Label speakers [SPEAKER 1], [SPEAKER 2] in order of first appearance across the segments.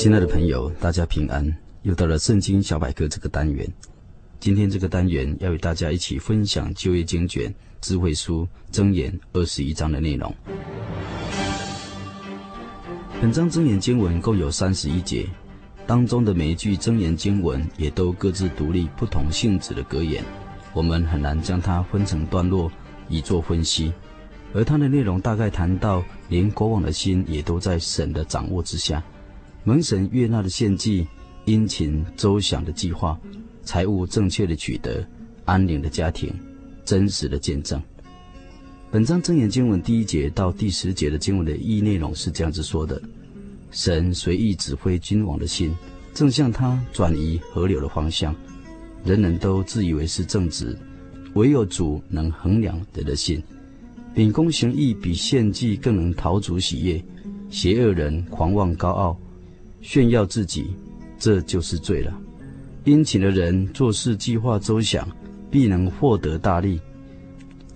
[SPEAKER 1] 亲爱的朋友，大家平安！又到了圣经小百科这个单元。今天这个单元要与大家一起分享旧约经卷智慧书箴言二十一章的内容。本章箴言经文共有三十一节，当中的每一句箴言经文也都各自独立不同性质的格言，我们很难将它分成段落以做分析。而它的内容大概谈到，连国王的心也都在神的掌握之下。蒙神悦纳的献祭，殷勤周详的计划，财务正确的取得，安宁的家庭，真实的见证。本章正言经文第一节到第十节的经文的意义内容是这样子说的：神随意指挥君王的心，正向他转移河流的方向。人人都自以为是正直，唯有主能衡量人的心。秉公行义比献祭更能讨主喜悦，邪恶人狂妄高傲。炫耀自己，这就是罪了。殷勤的人做事计划周详，必能获得大利；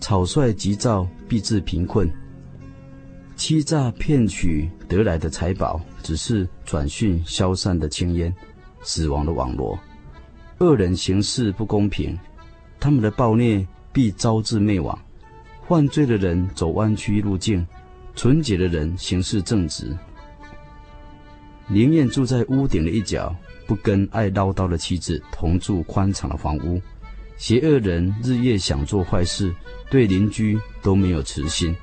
[SPEAKER 1] 草率急躁，必致贫困。欺诈骗取得来的财宝，只是转瞬消散的青烟，死亡的网络。恶人行事不公平，他们的暴虐必招致灭亡。犯罪的人走弯曲路径，纯洁的人行事正直。宁愿住在屋顶的一角，不跟爱唠叨的妻子同住宽敞的房屋。邪恶人日夜想做坏事，对邻居都没有慈心。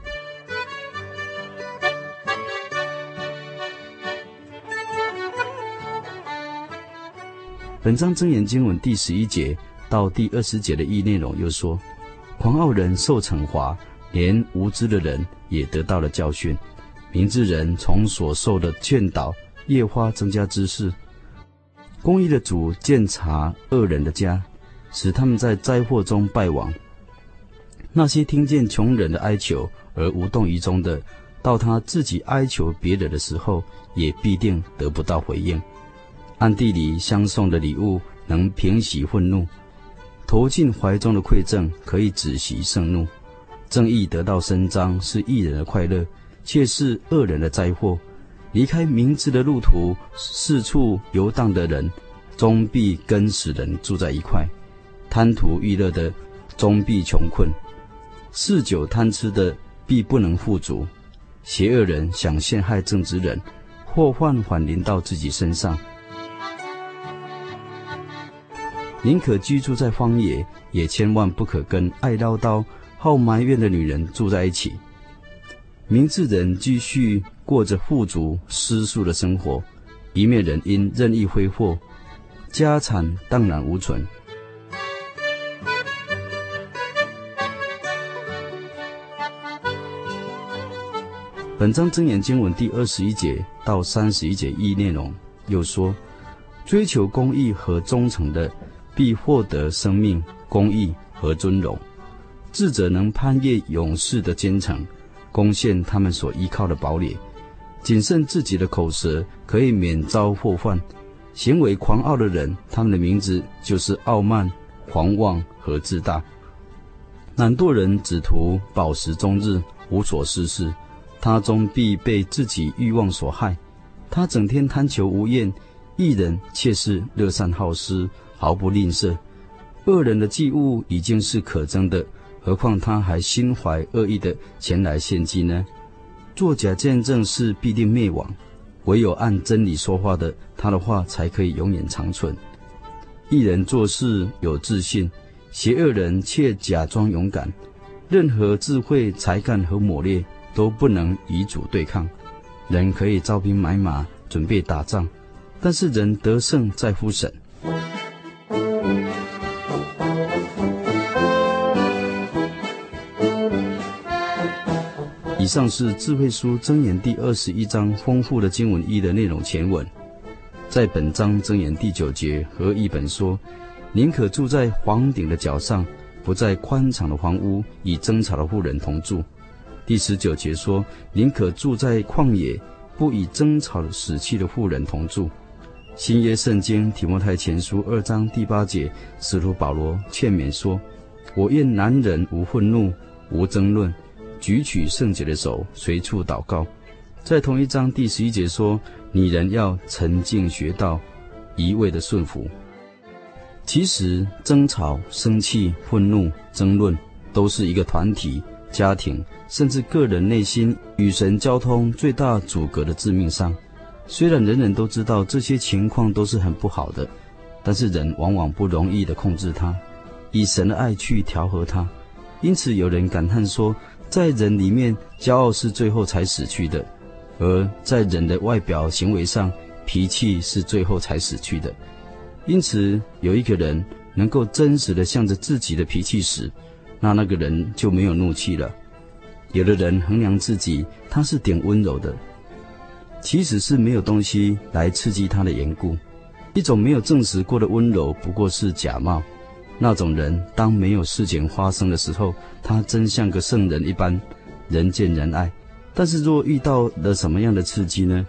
[SPEAKER 1] 本章真言经文第十一节到第二十节的意内容又说：狂傲人受惩罚，连无知的人也得到了教训。明智人从所受的劝导。夜花增加知识，公义的主鉴察恶人的家，使他们在灾祸中败亡。那些听见穷人的哀求而无动于衷的，到他自己哀求别人的时候，也必定得不到回应。暗地里相送的礼物能平息愤怒，投进怀中的馈赠可以止息盛怒。正义得到伸张是义人的快乐，却是恶人的灾祸。离开明智的路途，四处游荡的人，终必跟死人住在一块；贪图娱乐的，终必穷困；嗜酒贪吃的，必不能富足；邪恶人想陷害正直人，祸患反临到自己身上。宁可居住在荒野，也千万不可跟爱唠叨、好埋怨的女人住在一起。明智人继续过着富足失速的生活，一面人因任意挥霍，家产荡然无存。本章真言经文第二十一节到三十一节意内容又说：追求公义和忠诚的，必获得生命、公义和尊荣；智者能攀越勇士的坚城。攻陷他们所依靠的堡垒，谨慎自己的口舌，可以免遭祸患。行为狂傲的人，他们的名字就是傲慢、狂妄和自大。懒惰人只图饱食终日，无所事事，他终必被自己欲望所害。他整天贪求无厌，义人却是乐善好施，毫不吝啬。恶人的祭物已经是可憎的。何况他还心怀恶意的前来献祭呢？作假见证是必定灭亡，唯有按真理说话的，他的话才可以永远长存。一人做事有自信，邪恶人却假装勇敢。任何智慧、才干和谋略都不能与主对抗。人可以招兵买马，准备打仗，但是人得胜在乎神。以上是智慧书箴言第二十一章丰富的经文一的内容前文。在本章箴言第九节和译本说：“宁可住在房顶的脚上，不在宽敞的房屋与争吵的妇人同住。”第十九节说：“宁可住在旷野，不与争吵的死去的妇人同住。”新约圣经提摩太前书二章第八节，使徒保罗劝勉说：“我愿男人无愤怒，无争论。”举起圣洁的手，随处祷告。在同一章第十一节说：“女人要沉静学道，一味的顺服。”其实，争吵、生气、愤怒、争论，都是一个团体、家庭，甚至个人内心与神交通最大阻隔的致命伤。虽然人人都知道这些情况都是很不好的，但是人往往不容易的控制它，以神的爱去调和它。因此，有人感叹说，在人里面，骄傲是最后才死去的；而在人的外表行为上，脾气是最后才死去的。因此，有一个人能够真实的向着自己的脾气死，那那个人就没有怒气了。有的人衡量自己，他是点温柔的，其实是没有东西来刺激他的缘故。一种没有证实过的温柔，不过是假冒。那种人，当没有事情发生的时候，他真像个圣人一般，人见人爱。但是若遇到了什么样的刺激呢？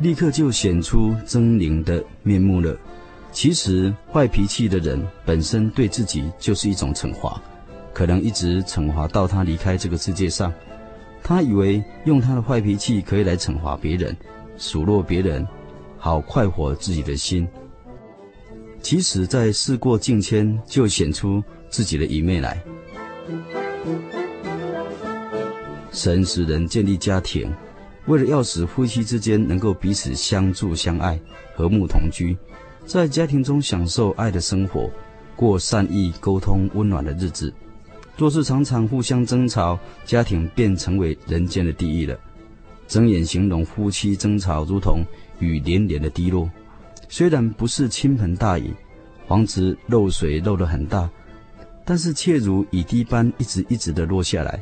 [SPEAKER 1] 立刻就显出狰狞的面目了。其实坏脾气的人本身对自己就是一种惩罚，可能一直惩罚到他离开这个世界上。他以为用他的坏脾气可以来惩罚别人，数落别人，好快活自己的心。其实，在事过境迁，就显出自己的愚昧来。神使人建立家庭，为了要使夫妻之间能够彼此相助相爱、和睦同居，在家庭中享受爱的生活，过善意沟通、温暖的日子。若是常常互相争吵，家庭便成为人间的地狱了。睁眼形容夫妻争吵，如同雨连连的滴落。虽然不是倾盆大雨，房子漏水漏得很大，但是却如雨滴般一直一直的落下来，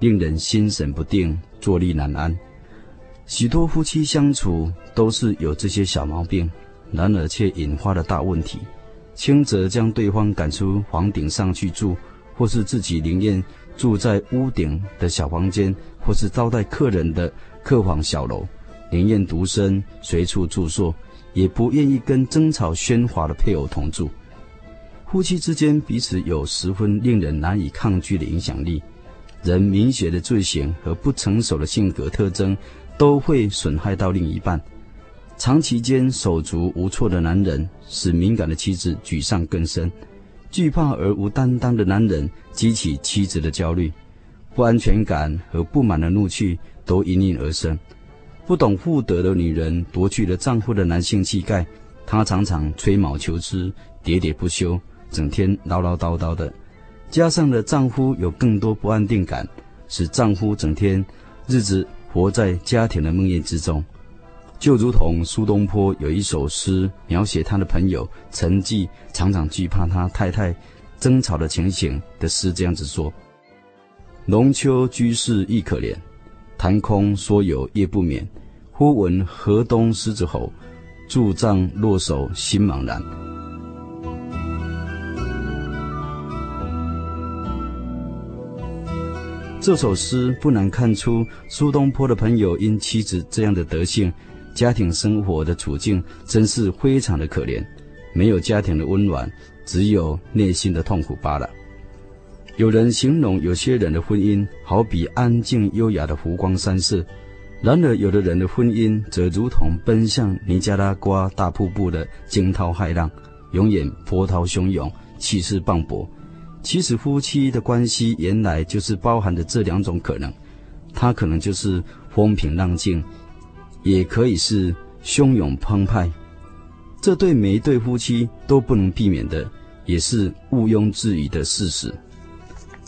[SPEAKER 1] 令人心神不定，坐立难安。许多夫妻相处都是有这些小毛病，然而却引发了大问题。轻则将对方赶出房顶上去住，或是自己宁愿住在屋顶的小房间，或是招待客人的客房小楼，宁愿独身随处住宿。也不愿意跟争吵喧哗的配偶同住，夫妻之间彼此有十分令人难以抗拒的影响力。人明显的罪行和不成熟的性格特征，都会损害到另一半。长期间手足无措的男人，使敏感的妻子沮丧更深；惧怕而无担当的男人，激起妻子的焦虑。不安全感和不满的怒气，都因应而生。不懂妇德的女人夺去了丈夫的男性气概，她常常吹毛求疵、喋喋不休，整天唠唠叨叨的。加上了丈夫有更多不安定感，使丈夫整天日子活在家庭的梦魇之中。就如同苏东坡有一首诗描写他的朋友陈纪常常惧怕他太太争吵的情形的诗这样子说：“农秋居士亦可怜。”谈空说有夜不眠，忽闻河东狮子吼，驻帐落手心茫然。这首诗不难看出，苏东坡的朋友因妻子这样的德性，家庭生活的处境真是非常的可怜，没有家庭的温暖，只有内心的痛苦罢了。有人形容有些人的婚姻好比安静优雅的湖光山色，然而有的人的婚姻则如同奔向尼加拉瓜大瀑布的惊涛骇浪，永远波涛汹涌，气势磅礴。其实夫妻的关系原来就是包含着这两种可能，它可能就是风平浪静，也可以是汹涌澎湃。这对每一对夫妻都不能避免的，也是毋庸置疑的事实。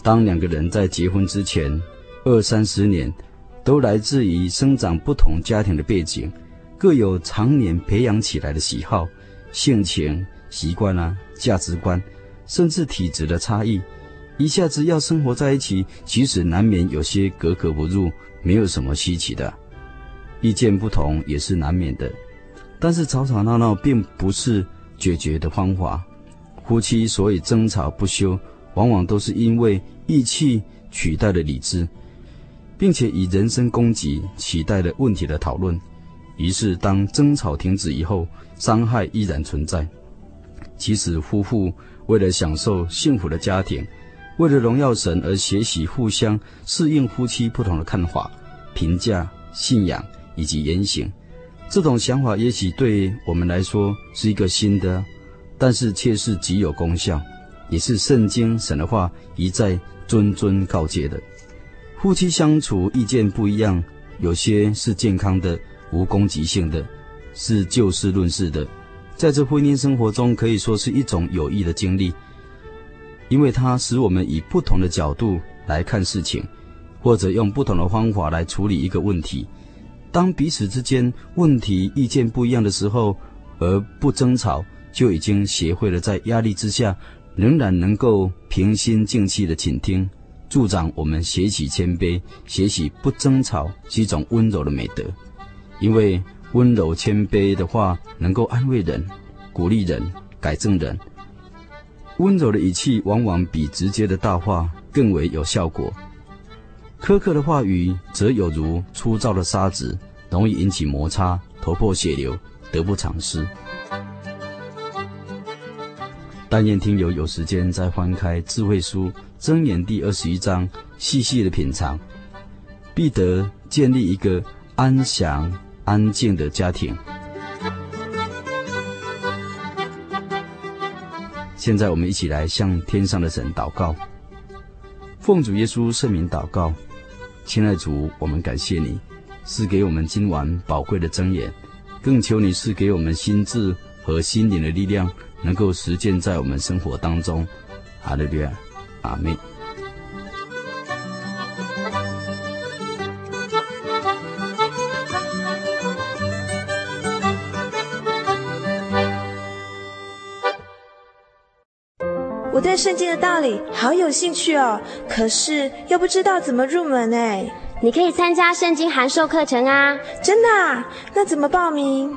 [SPEAKER 1] 当两个人在结婚之前，二三十年，都来自于生长不同家庭的背景，各有常年培养起来的喜好、性情、习惯啊、价值观，甚至体质的差异，一下子要生活在一起，其实难免有些格格不入，没有什么稀奇的。意见不同也是难免的，但是吵吵闹闹并不是解决的方法。夫妻所以争吵不休，往往都是因为义气取代了理智，并且以人身攻击取代了问题的讨论。于是，当争吵停止以后，伤害依然存在。其实，夫妇为了享受幸福的家庭，为了荣耀神而学习互相适应夫妻不同的看法、评价、信仰以及言行，这种想法也许对我们来说是一个新的，但是却是极有功效，也是圣经神的话一再谆谆告诫的。夫妻相处意见不一样，有些是健康的、无攻击性的，是就事论事的，在这婚姻生活中可以说是一种有益的经历。因为它使我们以不同的角度来看事情，或者用不同的方法来处理一个问题。当彼此之间问题意见不一样的时候，而不争吵，就已经学会了在压力之下仍然能够平心静气的倾听，助长我们学习谦卑、学习不争吵是一种温柔的美德。因为温柔谦卑的话，能够安慰人、鼓励人、改正人。温柔的语气往往比直接的大话更为有效果，苛刻的话语则有如粗糙的沙子，容易引起摩擦，头破血流，得不偿失。但愿听友有时间再翻开智慧书箴言第二十一章，细细的品尝，必得建立一个安详安静的家庭。现在我们一起来向天上的神祷告，奉主耶稣圣名祷告，亲爱主，我们感谢你赐给我们今晚宝贵的箴言，更求你赐给我们心智和心灵的力量，能够实践在我们生活当中。哈利路亚，阿门。
[SPEAKER 2] 对圣经的道理好有兴趣哦，可是又不知道怎么入门哎。
[SPEAKER 3] 你可以参加圣经函授课程啊！
[SPEAKER 2] 真的啊？那怎么报名？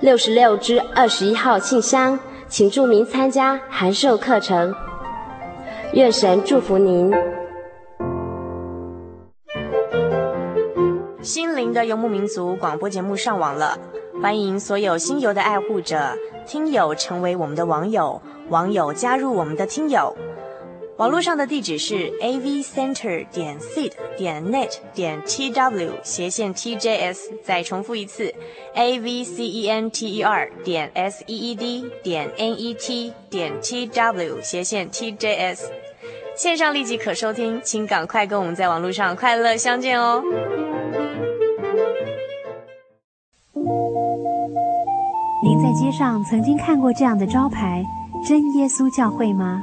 [SPEAKER 3] 六十六支二十一号信箱，请注明参加函授课程。愿神祝福您。
[SPEAKER 2] 心灵的游牧民族广播节目上网了，欢迎所有心游的爱护者、听友成为我们的网友，网友加入我们的听友。网络上的地址是 a v center 点 seed 点 net 点 t w 斜线 t j s，再重复一次 a v c e n t e r 点 s e e d 点 n e t 点 t w 斜线 t j s，线上立即可收听，请赶快跟我们在网络上快乐相见哦！
[SPEAKER 4] 您在街上曾经看过这样的招牌“真耶稣教会”吗？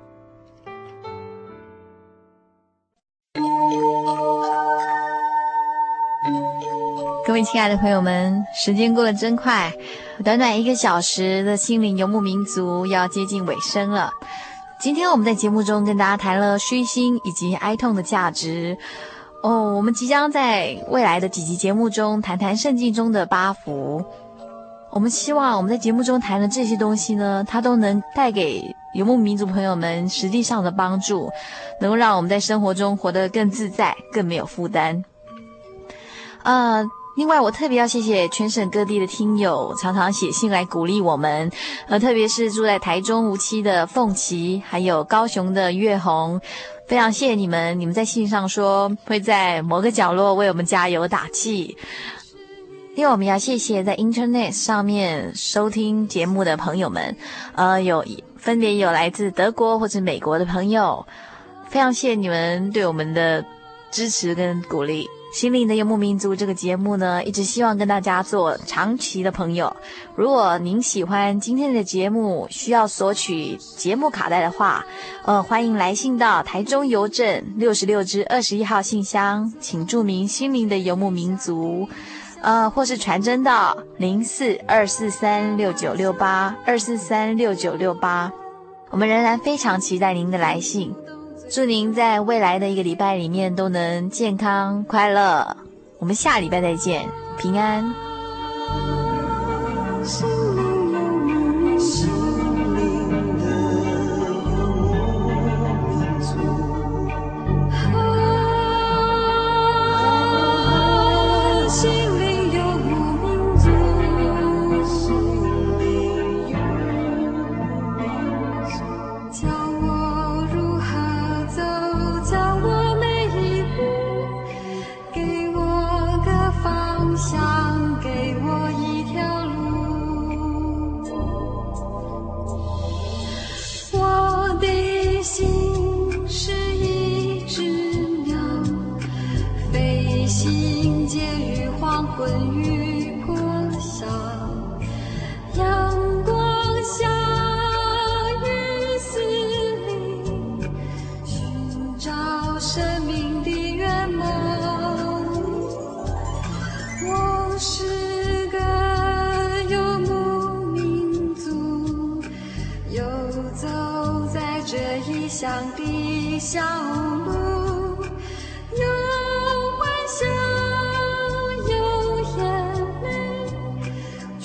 [SPEAKER 2] 亲爱的朋友们，时间过得真快，短短一个小时的心灵游牧民族要接近尾声了。今天我们在节目中跟大家谈了虚心以及哀痛的价值。哦，我们即将在未来的几集节目中谈谈圣经中的八福。我们希望我们在节目中谈的这些东西呢，它都能带给游牧民族朋友们实际上的帮助，能够让我们在生活中活得更自在、更没有负担。呃。另外，我特别要谢谢全省各地的听友，常常写信来鼓励我们，呃，特别是住在台中无期的凤琪，还有高雄的月红，非常谢谢你们，你们在信上说会在某个角落为我们加油打气。另外，我们要谢谢在 Internet 上面收听节目的朋友们，呃，有分别有来自德国或者美国的朋友，非常谢谢你们对我们的支持跟鼓励。心灵的游牧民族这个节目呢，一直希望跟大家做长期的朋友。如果您喜欢今天的节目，需要索取节目卡带的话，呃，欢迎来信到台中邮政六十六支二十一号信箱，请注明“心灵的游牧民族”，呃，或是传真到零四二四三六九六八二四三六九六八。我们仍然非常期待您的来信。祝您在未来的一个礼拜里面都能健康快乐。我们下礼拜再见，平安。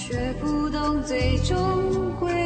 [SPEAKER 5] 却不懂最终归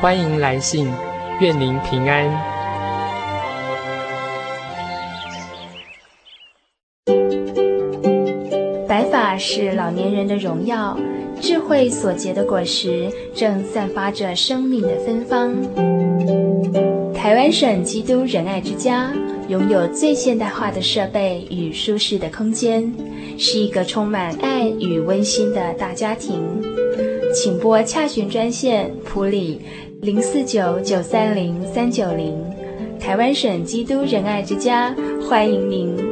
[SPEAKER 6] 欢迎来信，愿您平安。
[SPEAKER 7] 白发是老年人的荣耀。智慧所结的果实，正散发着生命的芬芳。台湾省基督仁爱之家拥有最现代化的设备与舒适的空间，是一个充满爱与温馨的大家庭。请拨洽询专线普里零四九九三零三九零。台湾省基督仁爱之家欢迎您。